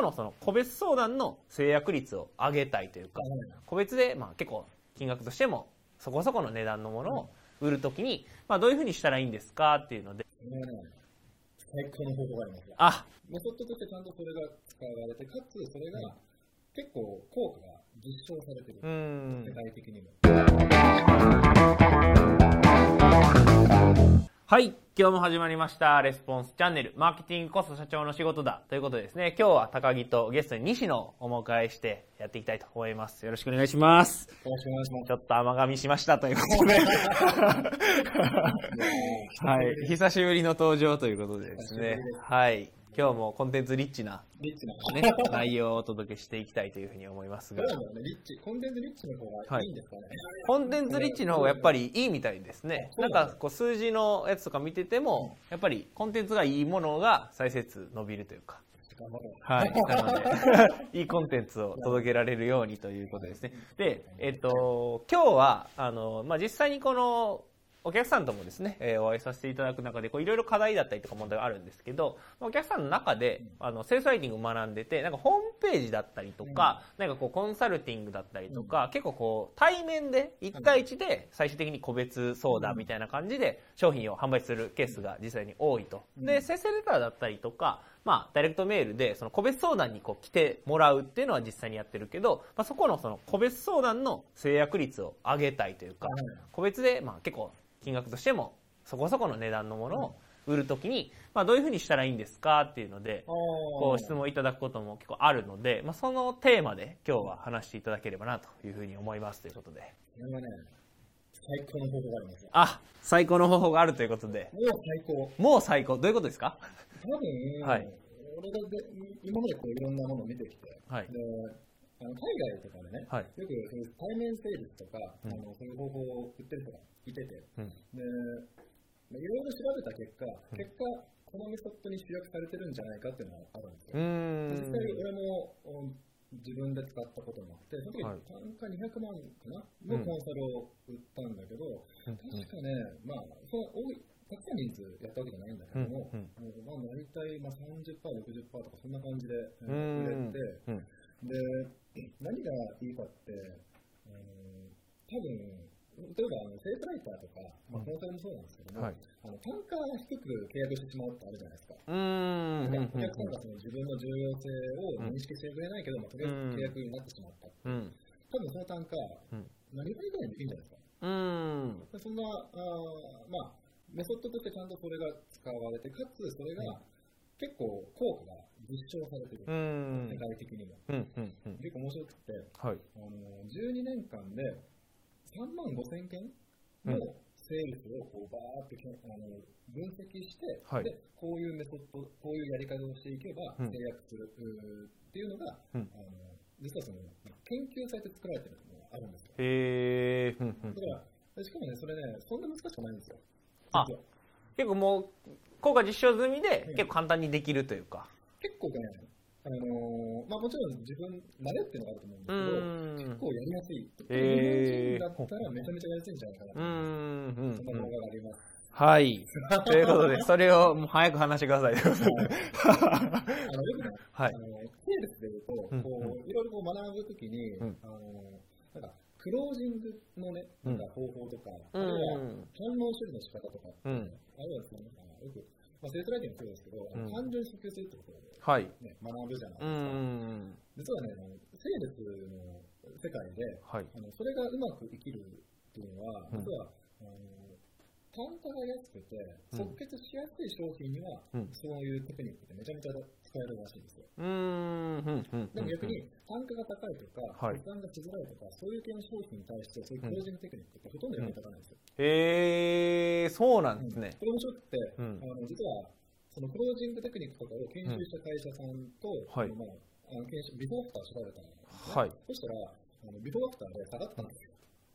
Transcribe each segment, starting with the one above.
このその個別相談の制約率を上げたいというか、個別でまあ結構金額としてもそこそこの値段のものを売るときに、まあどういうふうにしたらいいんですか？っていうので。最高の方法があります。あ。メソッドとしてちゃんとそれが使われて、かつそれが結構効果が実証されてる。世界的にも。はい。今日も始まりました。レスポンスチャンネル。マーケティングこそ社長の仕事だ。ということでですね、今日は高木とゲストに西野をお迎えしてやっていきたいと思います。よろしくお願いします。よろしくお願いします。ちょっと甘噛みしましたということで。はい。久しぶりの登場ということでですね。はい。今日もコンテンツリッチな、リッチな、ね、内容をお届けしていきたいというふうに思いますが。そうね、リッチ、コンテンツリッチの方がいいんですかね。はい、コンテンツリッチの方がやっぱりいいみたいですね。なんかこう数字のやつとか見てても、やっぱりコンテンツがいいものが再生数伸びるというか。はい。なので、いいコンテンツを届けられるようにということですね。で、えっと、今日は、あの、まあ、実際にこの、お客さんともですね、えー、お会いさせていただく中で、こういろいろ課題だったりとか問題があるんですけど、お客さんの中で、あの、セールスライティングを学んでて、なんかホームページだったりとか、なんかこうコンサルティングだったりとか、結構こう対面で1対1で最終的に個別相談みたいな感じで商品を販売するケースが実際に多いと。で、生成レターだったりとか、まあ、ダイレクトメールで、その個別相談にこう来てもらうっていうのは実際にやってるけど、まあ、そこのその個別相談の制約率を上げたいというか、個別で、まあ結構金額としてもそこそこの値段のものを売るときに、まあ、どういうふうにしたらいいんですかっていうので、こう質問いただくことも結構あるので、まあ、そのテーマで今日は話していただければなというふうに思いますということで。最高の方法があります。あ、最高の方法があるということで。もう最高。もう最高。どういうことですか？多分、はい、俺がで今までこういろんなものを見てきて、はい、であの海外とかでね、はい、よく対面セールスとか、うん、あのそういう方法を売ってる人がいてて、うん、でいろいろ調べた結果、結果、このメソッドに集約されてるんじゃないかっていうのがあるんですよ。実際、俺も自分で使ったこともあって、その時単価200万かな？のコンサルを売ったんだけど、うん、確かね、まあ、その多いたくさん人数やったわけじゃないんだけども、うん。うん、まあ、大体まあ30%、60%とかそんな感じで売れて、で、何がいいかって、うん、多分例えばあのセールスライターとか、まあ、コンサルもそうなんですけども、はい、あの単価が低く契約してしまうってあるじゃないですか。うん。お客さんがその自分の重要性を認識してくれないけど、まあ、とりあえず契約になってしまった。うん、多分その単価、何倍ぐらいでいいんじゃないですか。うん。そんなあ、まあ、メソッドとしてちゃんとそれが使われて、かつそれが結構効果が実証されてる、世界的にも。結構面白くて、はい、あの12年間で3万5千件のセールスをこうバーってあの分析して、はい、でこういうメソッド、こういうやり方をしていけば制約する、っていうのが、うん、あの実はその研究されて作られてるのがあるんですよ。へー。だからしかもね、それね、そんな難しくないんですよ。あ結構もう、効果実証済みで、結構簡単にできるというか。結構ね、あのー、まあ、もちろん自分、慣れっていうのがあると思うんですけど、結構やりやすい。えー、日本人だったらめちゃめちゃやりやすいんじゃないかなと。うん。そんな動画があります。はい。ということで、それをもう早く話してください。あの、よくね、はい。あの、セールスで言うと、こう、いろいろこう学ぶときに、うん、あの、なんか、クロージングのね、なんか方法とか、うん、あるいは反応処理の仕方とか、うん、あるいはですね、よく、まあ、セールスライティングもそうですけど、うん、単純に訴求するってことで、はい。ね、学ぶじゃないですか。実はね、セールスの世界で、はい、あのそれがうまく生きるっていうのは、実は、あの単価が安くて、即決しやすい商品には、うん、そういうテクニックってめちゃめちゃ使えるらしいんですよ。うん、でも逆に、単価が高いとか、はい、負担がしづらいとか、そういう系の商品に対して、そういうクロージングテクニックってほとんど役に立たないんですよ。へ、えー、そうなんですね。これ面白くて、あの実は、そのクロージングテクニックとかを研修した会社さんと、はい、まあ、あの研修ビフォーアフター調べたんですね。はい、そしたら、あのビフォーアフターで下がったんですよ。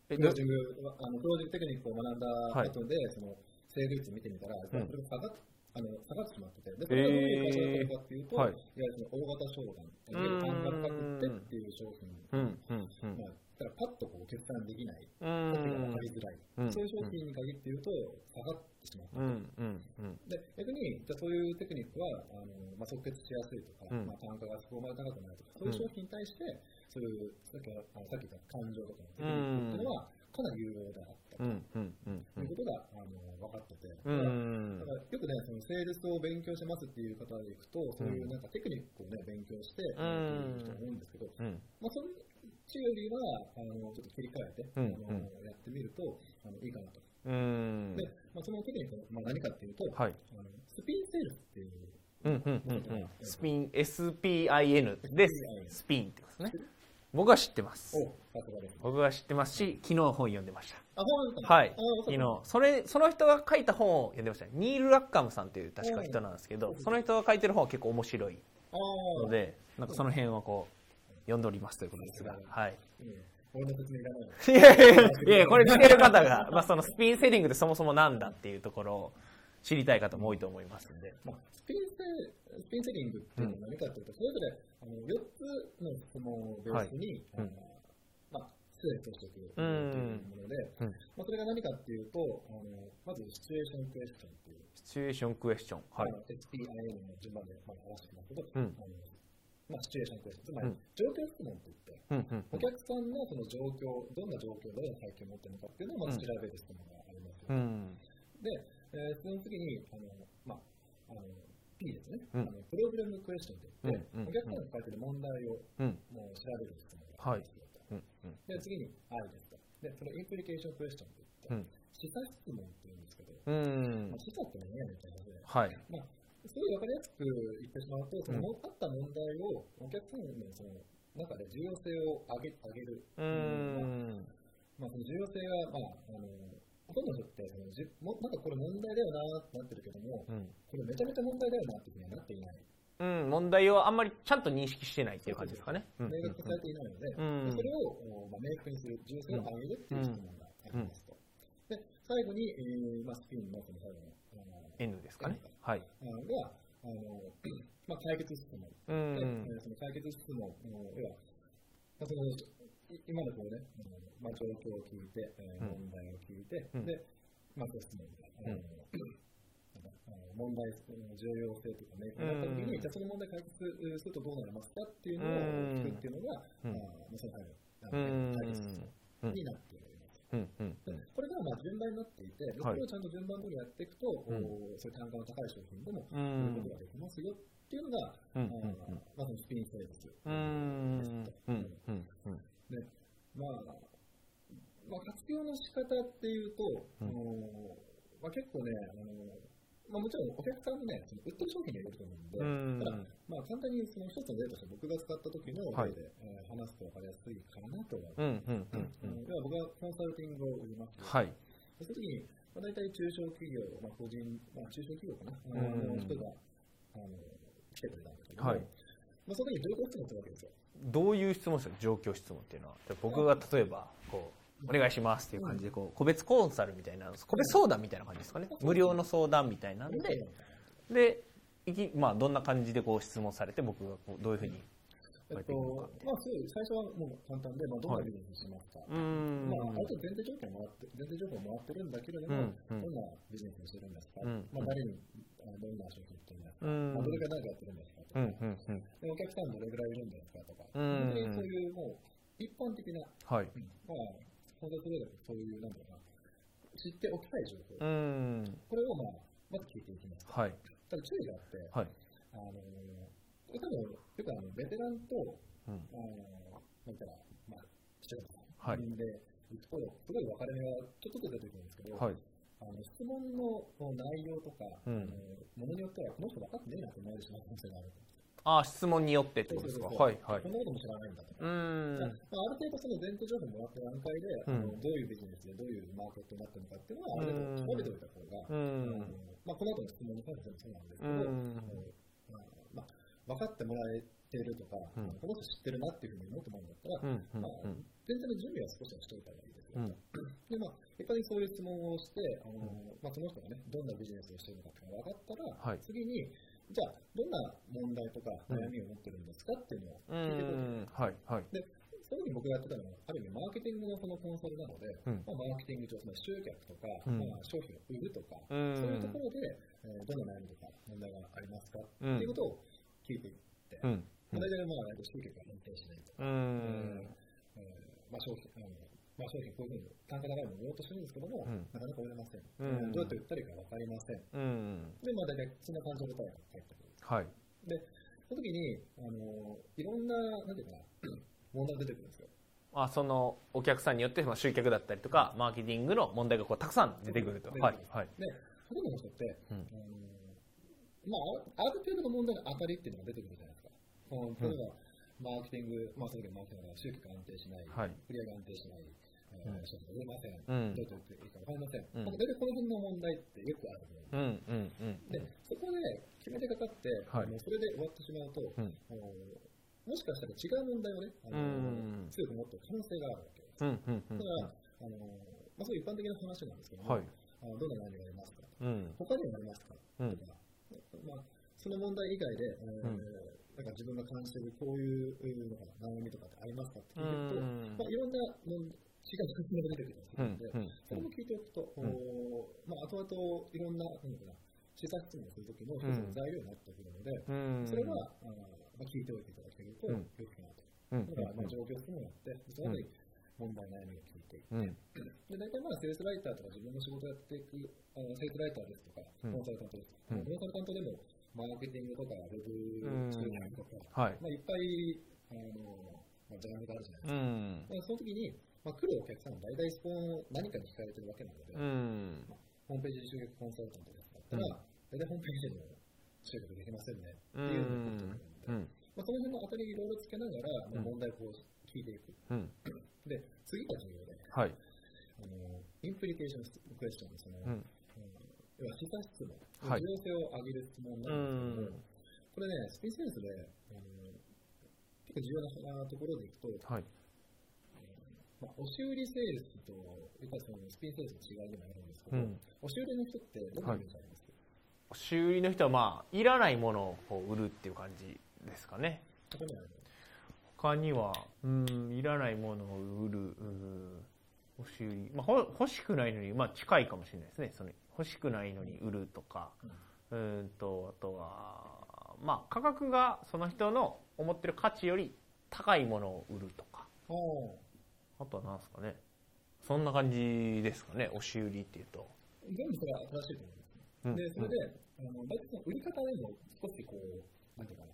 クロージング、あのクロージングテクニックを学んだ後で、はい、その、セール率見てみたら、それが下がっあの下がってしまってて、でそれがどういう会社だったのかっていうと、はい、いわゆるその大型商談、いわゆる半額価格ってっていう商品、うんうんまあ、だからパッとこう決断できない、価値が分かりづらい、そういう商品に限って言うと下がってしまった。で逆にじゃそういうテクニックはあ即決しやすいとか、まあ、単価がそこまで高くないとか、そういう商品に対して、そういうさっきあのさっき言った感情とかのテクニックっていうのは、かなり有用であったということがあの分かってて、だからよくね、そのセールスを勉強しますっていう方でいくと、そういうなんかテクニックをね、勉強して、う人が多いんですけど、まあ、そっちよりは、あのちょっと切り替えて、あのやってみるとあのいいかなと。で、まあ、そのテクニック、まあ、何かっていうと、はい、あのスピンセールスっていう、うんうんうんうん、スピン、SPIN です。スピンってことですね。僕は知ってます。僕は知ってますし、昨日本読んでました。はい。昨日。それ、その人が書いた本を読んでました。ニール・ラッカムさんという確か人なんですけど、その人が書いてる本は結構面白いので、なんかその辺をこう、読んでおりますということですが、はい。いやいやいや、これ見てる方が、まあそのスピンセリングでそもそもなんだっていうところを知りたい方も多いと思いますんで。まあ、スピンセスピンセリングっていうのは何かというと、それぞれあの4つの質問をベースに、はい、まあ、失礼としていくというもので、うん、まあ、それが何かっていうと、あのまずシチュエーションクエスチョンっていう。シチュエーションクエスチョン。はい。SPIN の順番で、まあ、合わせてますけど、うん、あのまあ、シチュエーションクエスチョン。つまり、状況質問といって、うんお客さんのその状況、どんな状況で背景を持ってるのかっていうのをまず調べる質問がありますよ、ね、で、えー、その次に、あのまあ、あの P ですね、うん、あのプログラムクエスチョンといって、お客さんが抱えてる問題を、もう調べる質問がありますよと、で次に I ですとでそれインプリケーションクエスチョンといって、示唆質問って言うんですけど、まあ、示唆って何やねんって話で、はい。まあ、すごい分かりやすく言ってしまうと、その、あった問題をお客さんのその中で重要性を上げ上げる。うん。まあ、その重要性が、まあ、あのほとんどの人ってそのじも、なんかこれ問題だよなってなってるけども、うん、これめちゃめちゃ問題だよなっていうふうにはなっていない。うん、問題をあんまりちゃんと認識してないっていう感じですかね。明確化されていないので、うん、それを、まあ、明確にする、重要性を上げるっていう質問がありますと。で、最後に、えーまあ、スピンのその最後の、N ですかね。はい。が、あの、まあ、解決質問。うん、で、その解決質問の、要は、まあ、その今のこうね、まあ、状況を聞いて、えー、問題を聞いて、うん、で、まあ、ご質問みたいな。問題の重要性とかね、なった時に、じゃあその問題解決するとどうなりますかっていうのを聞くっていうのが、うん、あまあ、その解決になっています。うん。うん。うん、これがまあ順番になっていて、これをちゃんと順番通りやっていくと、うん、そういう単価の高い商品でも売ることができますよっていうのが、うん、まあ、そのスピンセールスです。うん。うん。うんで、まあ、まあ、活用の仕方っていうと、うん、あのまあ、結構ね、あのまあ、もちろんお客さんもね、その売ってる商品によると思うんで、ただ、まあ、簡単にその一つの例として僕が使った時の例で、はい、えー、話すと分かりやすいかなと思います。では僕はコンサルティングを売ります。はい。その時に、まあ、大体中小企業、まあ、個人、まあ、中小企業かな、あの人があの来てくれたんですけどはい、まあ、その時にどういうことをするわけですよ。どういう質問ですか？状況質問っていうのは。僕が例えばこうお願いしますっていう感じでこう個別コンサルみたいな個別相談みたいな感じですかね。無料の相談みたいなんで。でいき、まあ、どんな感じでこう質問されて僕がこうどういうふうにえっと、まあ、最初はもう簡単で、まあ、どんなビジネスしますか、はい、まあ、あと前提情報もらって、前提情報もらってるんだけれども、うん、どんなビジネスをしてるんですか、うん、まあ、誰に、どんな商品売ってるんですか、うん、まあ、どれぐらい何かやってるんですかとか、うんでお客さんどれぐらいいるんですかとか、うん、でそういうもう、一般的な、はい、まあ、本当にそういう、なんだろうな、知っておきたい情報、これを、まあ、まず聞いていきます。はい、ただ注意があって、はい、あの多分、よくあのベテランと、うん、あのなんか、まあ、視聴者さんで行くと、すごい分かれ目がちょっと出てくるんですけど、はい、あの質問の内容とか、うん、ものによっては、この人分かってねえなって思われてしまう可能性がある。ああ、質問によってってことですか？はいはい。こんなことも知らないんだとか。うん。まあ、ある程度その前提情報もらった段階で、うん、どういうビジネスでどういうマーケットになってるのかっていうのは、ある程度調べておいた方が、うん、まあ、この後の質問に関してもそうなんですけど、うんまあ、まあ分かってもらえているとか、うん、この人知ってるなっていうふうに思ってもらうんだったら、うんまあ、全然の準備は少しはしておいた方がいいですよ、うん、で、まあ、一般にそういう質問をして、あのまあ、その人がね、どんなビジネスをしているのかって分かったら、はい、次に、じゃあ、どんな問題とか悩みを持ってるんですかっていうのを聞いていこうと。はいはい、でそういうふうに僕がやってたのは、ある意味マーケティングのそのコンサルなので、うん、まあ、マーケティング上、つまり集客とか、うん、まあ、商品を売るとか、うん、そういうところで、えー、どんな悩みとか問題がありますか、っていうことを聞いていって、うん。まあ、大体まあ、集客が安定しないとか、まあ、商品あのまあ、商品こういうふうに単価高いものを売ろうとしてるんですけども、なかなか売れません。どうやって売ったらいいか分かりません。で、まあ、大体そんな感情で答えが返ってくる。はい。で、その時に、あのいろんな、なんていうかな、問題が出てくるんですよ。あそのお客さんによってまあ集客だったりとか、マーケティングの問題がこうたくさん出てくると。はい。はい。で、ほとんどの人って、うん、あのまあ、ある程度の問題の当たりっていうのが出てくるじゃないですか。例えば、マーケティング、まあ、その時マーケティングが集客安定しない、はい、売り上げ安定しない、商品が売れません、うん、どうやって売っていいか分かりません、うん、大体この辺の問題ってよくあると思うんです、うんうん。うん、でそこで決めてかかって、はい、もうそれで終わってしまうと、うん、もしかしたら違う問題をね、あの強く持ってる可能性があるわけです。うんうんうん、だから、あのまあ、そういう一般的な話なんですけども、はい、あのどんな悩みがありますか、うん、他にもありますか、とか、まあ、その問題以外で、えーなんか自分が感じているこういう悩みとかってありますかって聞いてると、まあ、いろんな違う説明が出てくるので、うんうん、それも聞いておくと、うん、まあ、後々いろんな、なんかな、試作質問するときの一つの材料になってくるので、うん、それは、あまあ、聞いておいていただけると、よくなと。だから、まあ、状況質問をやって、その後に問題、悩みを聞いていって、で大体まあ、セールスライターとか自分の仕事をやっていく、あのセールスライターですとか、コンサルタントですとか、コンサルタントでも、マーケティングとか、ウェブ作りとか、はい。まあ、いっぱい、あのまあ、ジャンルがあるじゃないですか。その時に、まあ、来るお客さんは大体そこを何かに聞かれてるわけなので、うん。まあ、ホームページ集客コンサルタントだったら、大体ホームページでも集客できませんね。っていうことなので、まあ、その辺の当たりいろいろつけながら、まあ、問題をこう聞いていく。うん、で、次が重要で、はい、あのインプリケーションクエスチョンですね。うん要は示唆質問、重要性を上げる質問なんですけども、これね、スピンセンスで、あの結構重要なところでいくと、はいまあ、押し売りセールスと、やっぱりそのスピンセールスの違いでもあるんですけど、うん、押し売りの人ってどんなイメージありますか、押し売りの人は、まあ、いらないものを売るっていう感じですかね。他には他には、うん、いらないものを売る、押し売り。まあ、欲しくないのに、まあ、近いかもしれないですね。その欲しくないのに売るとか、うん、うんと、あとは、まあ、価格がその人の思ってる価値より高いものを売るとか。あとは何ですかね。そんな感じですかね、押し売りっていうと。全部それは正しいと思うんです、ね、うん、で、それで、あの大体その売り方でも少しこう、なんていうかな、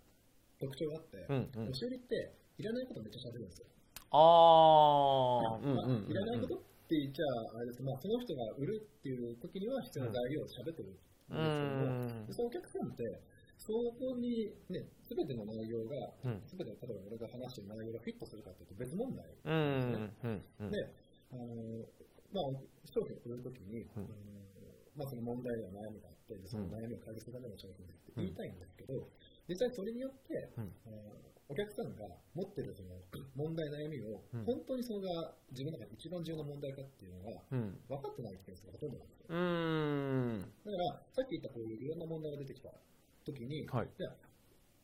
特徴があって、うんうん、押し売りっていらないことめっちゃ喋るんですよ。ああ、うんうん、いらないことって言っちゃあれですまあ、その人が売るっていう時には必要な材料を喋ってるんですけども、そのお客さんって、そこにね、すべての内容が、す、べ、て、例えば俺が話してる内容がフィットするかというと別問題。ですね。で、あの、まあ、商品を売るときに、うん、まあ、その問題や悩みがあって、その悩みを解決するための商品って言いたいんですけど、実際それによって、うん、お客さんが持ってるその問題、悩みを、本当にそれが自分の中で一番重要な問題かっていうのが、分かってないケースがほとんどなんですよ。だから、さっき言ったこういういろんな問題が出てきた時に、はい、じゃ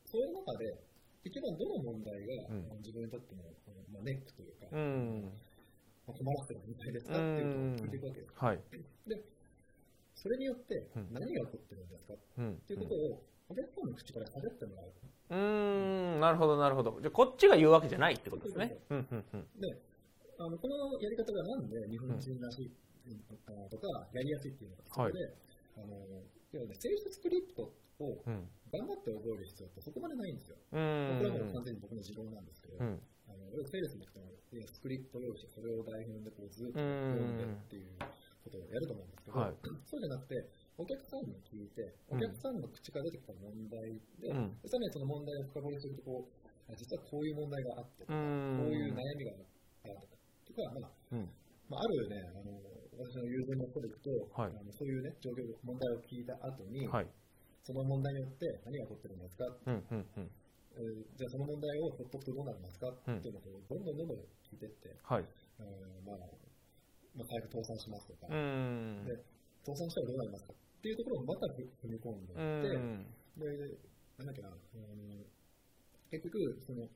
そういう中で、一番どの問題が、うん、自分にとっての、まあ、ネックというか、うん。まあ、困らせてる問題ですかっていうのを聞いていくわけです。はい、で、それによって何が起こってるんですか、うん、っていうことを、お客さんの口から喋ってもらう。うん、なるほど、なるほど。じゃこっちが言うわけじゃないってことですね。で、あのこのやり方がなんで日本人らしい、とか、やりやすいっていうのがはい、あの要はね、セールスクリプトを頑張って覚える必要ってそこまでないんですよ。これはもう完全に僕の持論なんですけど、うん、あのセールスに行くと、スクリプト用紙、それを台本でこうずっと読んでっていうことをやると思うんですけど、はい、そうじゃなくて、お客さんに聞いて、お客さんの口から出てきた問題で、うん、さらにその問題を深掘りするとこう、実はこういう問題があってとか、こういう悩みがあったとか、まあ、うん。まあ、あるね、あの私の友人の人でいくと、はい、あのそういうね、状況、問題を聞いた後に、はい、その問題によって何が起こってるんですか、うんうんうん。えー、じゃあその問題をほっとくとどうなりますか、っていうのをどんどんどんどん聞いていって、はい。えーまあ、まあ、早く倒産しますとか、で倒産したらどうなりますか？っていうところをまた踏み込んでいって、で、なんだっけな、うん、結局、その、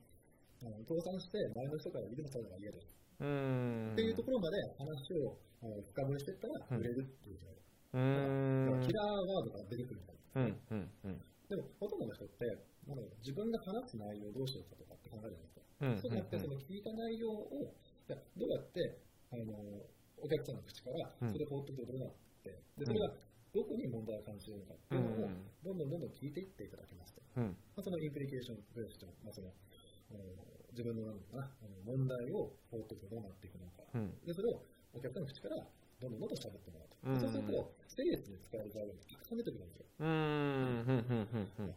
倒産して前の人から見てもらうのが嫌です。っていうところまで話を深掘りしていったら売れるっていう状態。キラーワードが出てくるみたいな。でも、ほとんどの人って、自分が話す内容をどうしようかとかって考えるじゃないですか。そうじゃなくて、その聞いた内容を、どうやって、あの、お客さんの口からそれを放ってくるどうなって、で、それがどこに問題を感じているのかってい。うのを、どんどんどんどん聞いていっていただきますと。まあ、そのインプリケーションベースと、まあ、その、自分のなんかな問題を放ってどうなっていくのか、うん、でそれをお客さんの口からどんどんどんどん喋ってもらう。と、うん、そうすると、セリアスに使える材料がたくさん出てくるんですよ。うん。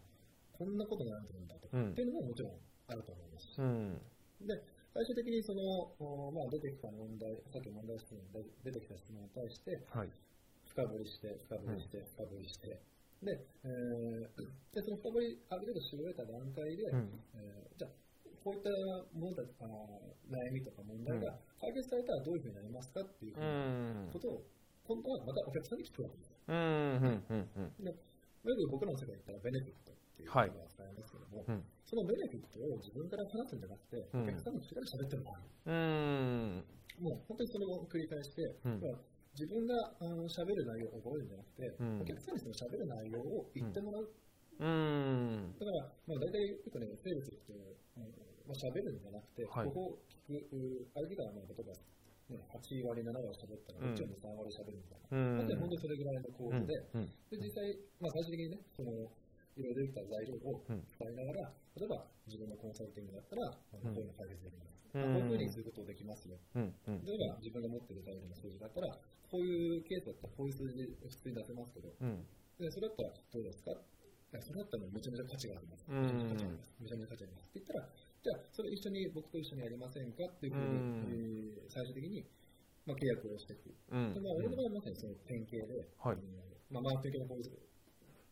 こんなことになるんだと。か、っていうのももちろんあると思います。で最終的にその、まあ、出てきた問題、さっき問題質問で出てきた質問に対して、はい、深掘りして、深掘りして、深掘りして、で、えー、でその深掘り、ある程度絞れた段階で、うん、えー、じゃあ、こういったものだあ悩みとか問題が解決されたらどういうふうになりますかっていうことを、今度はまたお客さんに聞くわけです。うんうんうんうん、でよく僕らの世界だったらベネフィットっていう言葉を使いますけども、はい、そのベネフィットを自分から話すんじゃなくて、お客さんの口から喋ってもらう。うん。もう本当にそれを繰り返して、うん、自分が喋る内容を覚えるんじゃなくて、うん、お客さんにその喋る内容を言ってもらう。うん、だから、まあ、大体よくね、セールスって、うんまあ、喋るんじゃなくて、はい、ここを聞く、相手が、まあ、例えば、ね、8割、7割喋ったら、こっちは3割喋るみたいな。うん、で、本当にそれぐらいの構図で、うん、で、実際、まあ、最終的にね、その、いろいろ出てきた材料を使いながら、例えば自分のコンサルティングだったら、こういうの解決できます。こういうふうにすることできますよ。例えば自分が持っている材料の数字だったら、こういうケースだったらこういう数字普通に出せますけど、でそれだったらどうですか？それだったらめちゃめちゃ価値があります。めちゃめちゃ価値があります。って言ったら、じゃあ、それ一緒に僕と一緒にやりませんか？っていうふうに、えー、最終的に、まあ、契約をしていく。うん、でまあ、俺の場合はまさにその典型で、はい。まあ、マーケティングの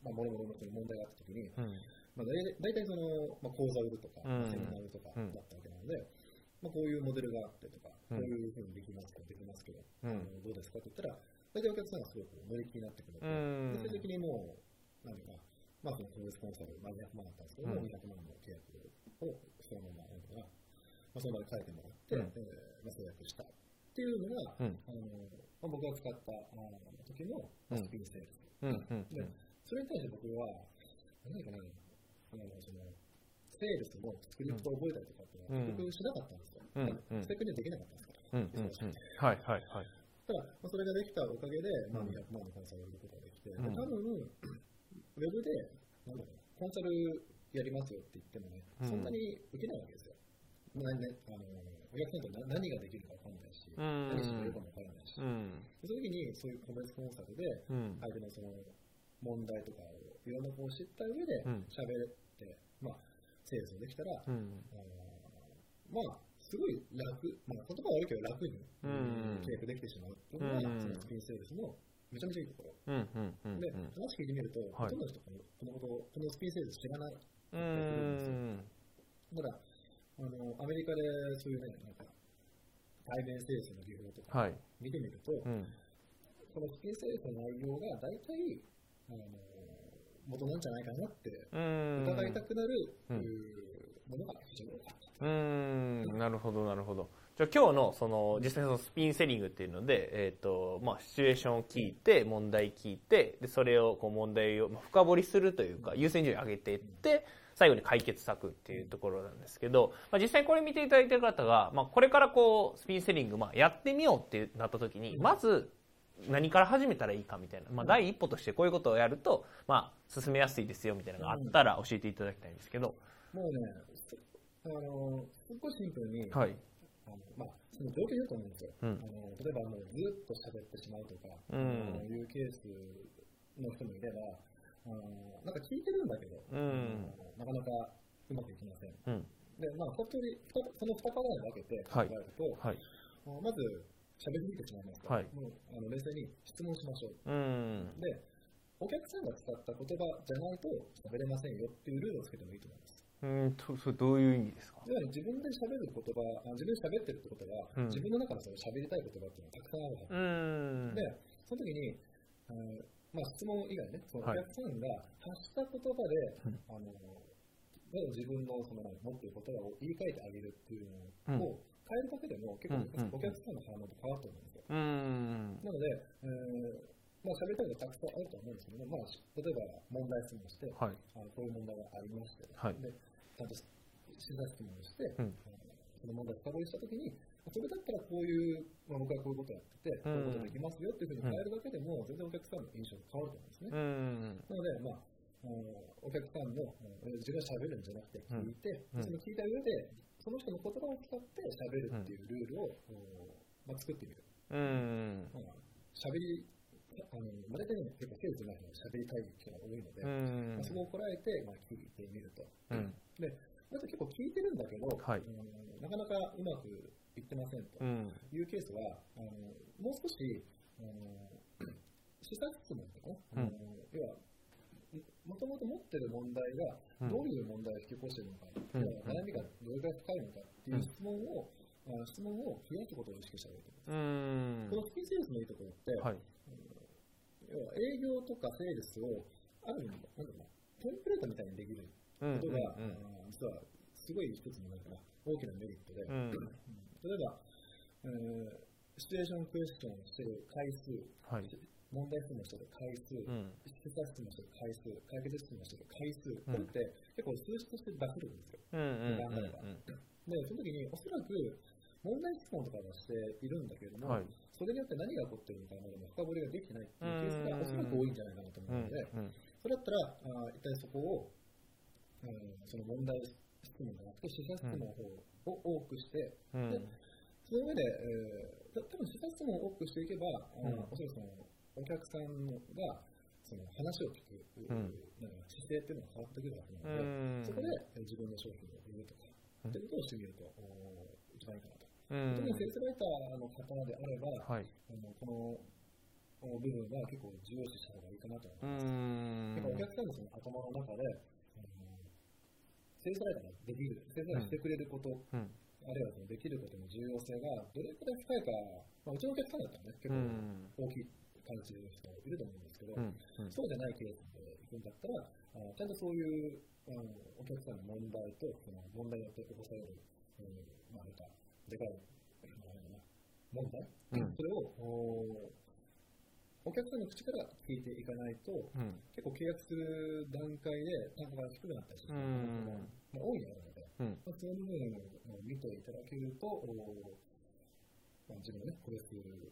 まあ、もろもろの問題があったときに、うん。まあ、大体その、まあ、講座を売るとか、セミナー売るとかだったわけなので、まあ、こういうモデルがあってとか、こういうふうにできますか、できますけど、うん、どうですかって言ったら、大体お客さんがすごく乗り気になってくるので、最終的にもう、何か、まあ、その個別コンサル、まあ、200万だったんですけども、うん、200万の契約をそのまままあ、その場で書いてもらって、うん、えー、まあ、制約したっていうのが、うん、あのまあ、僕が使ったあ時のスピンセールス、うん。でそれに対して僕は、何かな、あのそのセールスのスクリプトを覚えたりとかっていうのは、僕しなかったんですよ。うん、正確にはできなかったんですから、はいはいはい。ただ、まあ、それができたおかげで、まあ、200万のコンサルを売ることができて、うん、多分、ウェブで、なんだろう、コンサルやりますよって言ってもね、そんなに受けないわけですよ。ね、あのお客さんと何ができるか分かんないし、何してくれるかも分からないし、その時にそういう個別コンサルで、相手のその問題とかをいろんなこう知った上で喋って、まあ、セールスできたら、あのまあ、すごい楽、まあ、言葉は悪いけど楽に契約できてしまうっていうのが、そのスピンセールスのめちゃめちゃいいところ。で、話聞いてみると、ほとんどの人このこと、このスピンセールス知らない。ただ、あの、アメリカでそういうね、なんか、対面セールスの技法とか見てみると、このスピンセールスの内容が大体、あの、元なんじゃないかなって疑いたくなる、うん、ものが非常に多かった。うん、なるほど、なるほど。じゃ今日のその実際そのスピンセリングっていうので、えっ、ー、とまあ、シチュエーションを聞いて問題聞いてでそれをこう問題を深掘りするというか優先順位を上げていって最後に解決策っていうところなんですけど、まあ、実際これ見ていただいている方が、まあ、これからこうスピンセリング、まあ、やってみようってなった時にまず何から始めたらいいかみたいな、まあ、第一歩としてこういうことをやると、まあ、進めやすいですよみたいなのがあったら教えていただきたいんですけど。もうね、あの、すごいシンプルに、はい、あのまあ、その条件だと思うんですよ。うん、あの例えばもうずっと喋ってしまうとか、うん、いうケースの人もいれば、あのなんか聞いてるんだけど、うん、なかなかうまくいきません。うん、で、まあ、本当にその2パターン分けて考えると、はい。はい、まず、喋りにくてしまいますから、はい、もうあの冷静に質問しましょう。うん、で、お客さんが使った言葉じゃないと喋れませんよっていうルールをつけてもいいと思います。ううんとそれどういう意味ですか？自分で喋る言葉自分で喋ってるってことは、うん、自分の中のその喋りたい言葉っていうのがたくさんあるはず、でその時に、まあ、質問以外ねそのお客さんが発した言葉で、はい、あの自分のその持っている言葉を言い換えてあげるっていうのを変えるだけでも結構お客さんの反応って変わると思うんですよ。なので、えーまあ、喋りたいことたくさんあると思うんですけども、まあ、例えば問題質問して、はい、あのこういう問題がありまして、はい、でちゃんと審査質問をして、うん、その問題を深掘りしたときに、それだったらこういう、まあ、僕はこういうことやってて、こういうことできますよっていうふうに変えるだけでも、全然お客さんの印象が変わると思うんですね。なので、まあ、お客さんの自分が喋るんじゃなくて聞いて、その聞いた上で、その人の言葉を使って喋るっていうルールを、まあ、作ってみる。うん。まあ、喋りあの大体ね、結構セールスの喋りたい人が多いので、まあ、そこをこらえて、まあ、聞いてみると。うん、で、あと結構聞いてるんだけど、はい、なかなかうまくいってませんというケースは、あのもう少し、あの試作質問とかね、うん、要は、もともと持ってる問題がどういう問題を引き起こしているのか、うん、悩みがどれくらい深いのかっていう質問を、うん、質問を増やすことを意識した方がいいと思います。このスキンセールスのいいところって、はい、要は営業とかセールスをある意味、なんだろうな、テンプレートみたいにできることが、実はすごい一つのなんか大きなメリットで、例えば、えー、シチュエーションクエスチョンしてる回数、はい、問題質問してる回数、うん、質問してる回数、解決質問してる回数、これって結構数字として出せるんですよ。考えば。で、その時におそらく問題質問とかはしているんだけれども、はい、それによって何が起こってるのかまでも深掘りができてないっていうケースがおそらく多いんじゃないかなと思うので、それだったら、あ一体そこを、うん、その問題質問じゃなくて、試写質問の方を多くして、うん、でその上で、えー、多分試写質問を多くしていけば、うん、おそらくそのお客さんがその話を聞く、うん、なんか姿勢っていうのが変わってくるわけなので、そこで自分の商品を売るとか、っていうことをしてみると、一番いいかなと。特にセールスライターの方であれば、はい、あのこの部分は結構重要視した方がいいかなと思います。お客さんのその頭の中で、セールスライターができる、セールスライターしてくれること、うん、あるいはそのできることの重要性がどれくらい深いか、まあ、うちのお客さんだったらね、結構大きい感じる人いると思うんですけど、うんうん、そうじゃないケースで行くんだったら、あちゃんとそういうあのお客さんの問題と、その問題によって起こされる、うんまあ、なんかでかい問題、うん、それをお客さんの口から聞いていかないと、うん、結構契約する段階で単価が低くなったりすることが、多いので、うん。まあ、そういう部分を見ていただけると、まあ、自分のね、個別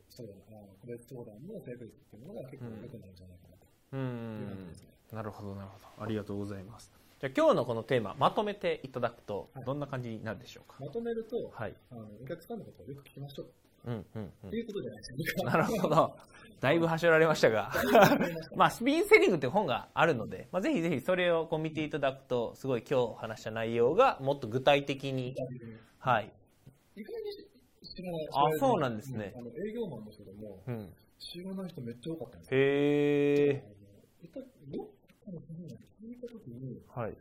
相談、あ個別相談の成功率っていうのが結構良くなるんじゃないかなという感じですね。なるほど、なるほど。ありがとうございます。じゃあ今日のこのテーマ、まとめていただくと、どんな感じになるでしょうか、はい、まとめると、はい、あのお客さんのことをよく聞きましょう。うんうんうん。っていうことじゃないですか。なるほど。だいぶ走られましたが。まあ、スピンセリングって本があるので、まあ、ぜひぜひそれをこう見ていただくと、すごい今日話した内容がもっと具体的に。はい。意外に知らない。あ、そうなんですね。あの営業マンの人でも、うん、知らない人めっちゃ多かったんですよ。へえ。一体どっかの本に聞いたときに、はい。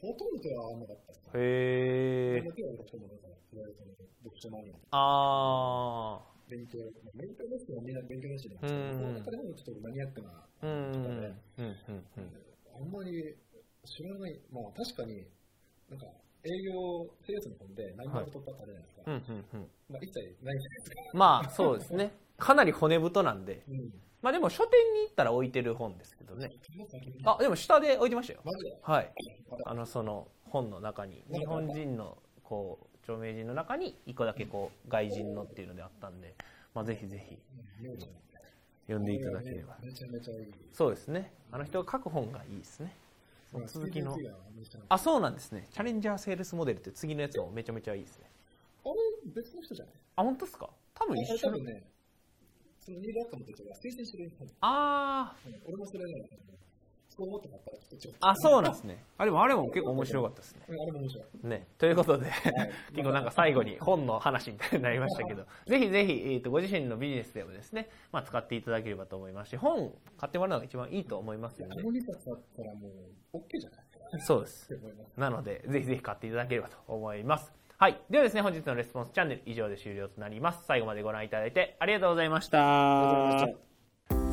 ほとんど手は合わなかったです、ね。へえ。ああ。勉強、勉強ですけどみんな勉強ですね。うん。中でもちょっとマニアックなとかで、あんまり知らない、まあ確かに、なんか営業セールスの本で何万個突破されないですか。うんうんうん。まあ一切ないじゃないですか。まあそうですね。かなり骨太なんで。うんまあでも書店に行ったら置いてる本ですけどね。あ、でも下で置いてましたよ。はい。あの、その本の中に、日本人の、こう、著名人の中に一個だけこう、外人のっていうのであったんで、まあぜひぜひ、読んでいただければ。そうですね。あの人が書く本がいいですね。続きの。あ、そうなんですね。チャレンジャーセールスモデルって次のやつもめちゃめちゃいいですね。あれ、別の人じゃない？あ、本当ですか？多分一緒ね。そのニールアッカムとが推薦してるああ、俺もそれね、そう思ってたからちょっと。あ、そうなんですね。あ、でもあれも結構面白かったですね。あれも面白い。ね。ということで、結構なんか最後に本の話みたいになりましたけど、ぜひぜひ、えっ、と、ご自身のビジネスでもですね、まあ使っていただければと思いますし、本買ってもらうのが一番いいと思いますよね。この2冊だったらもう、OK じゃないそうです。なので、ぜひぜひ買っていただければと思います。はい。ではですね、本日のレスポンスチャンネル以上で終了となります。最後までご覧いただいてありがとうございました。